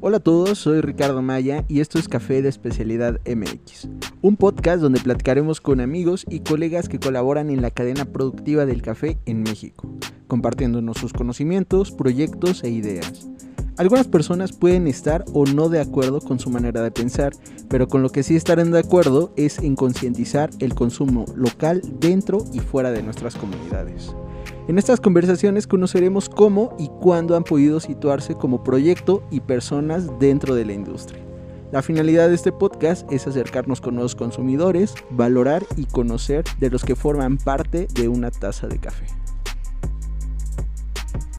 Hola a todos, soy Ricardo Maya y esto es Café de Especialidad MX, un podcast donde platicaremos con amigos y colegas que colaboran en la cadena productiva del café en México, compartiéndonos sus conocimientos, proyectos e ideas. Algunas personas pueden estar o no de acuerdo con su manera de pensar, pero con lo que sí estarán de acuerdo es en concientizar el consumo local dentro y fuera de nuestras comunidades. En estas conversaciones conoceremos cómo y cuándo han podido situarse como proyecto y personas dentro de la industria. La finalidad de este podcast es acercarnos con nuevos consumidores, valorar y conocer de los que forman parte de una taza de café.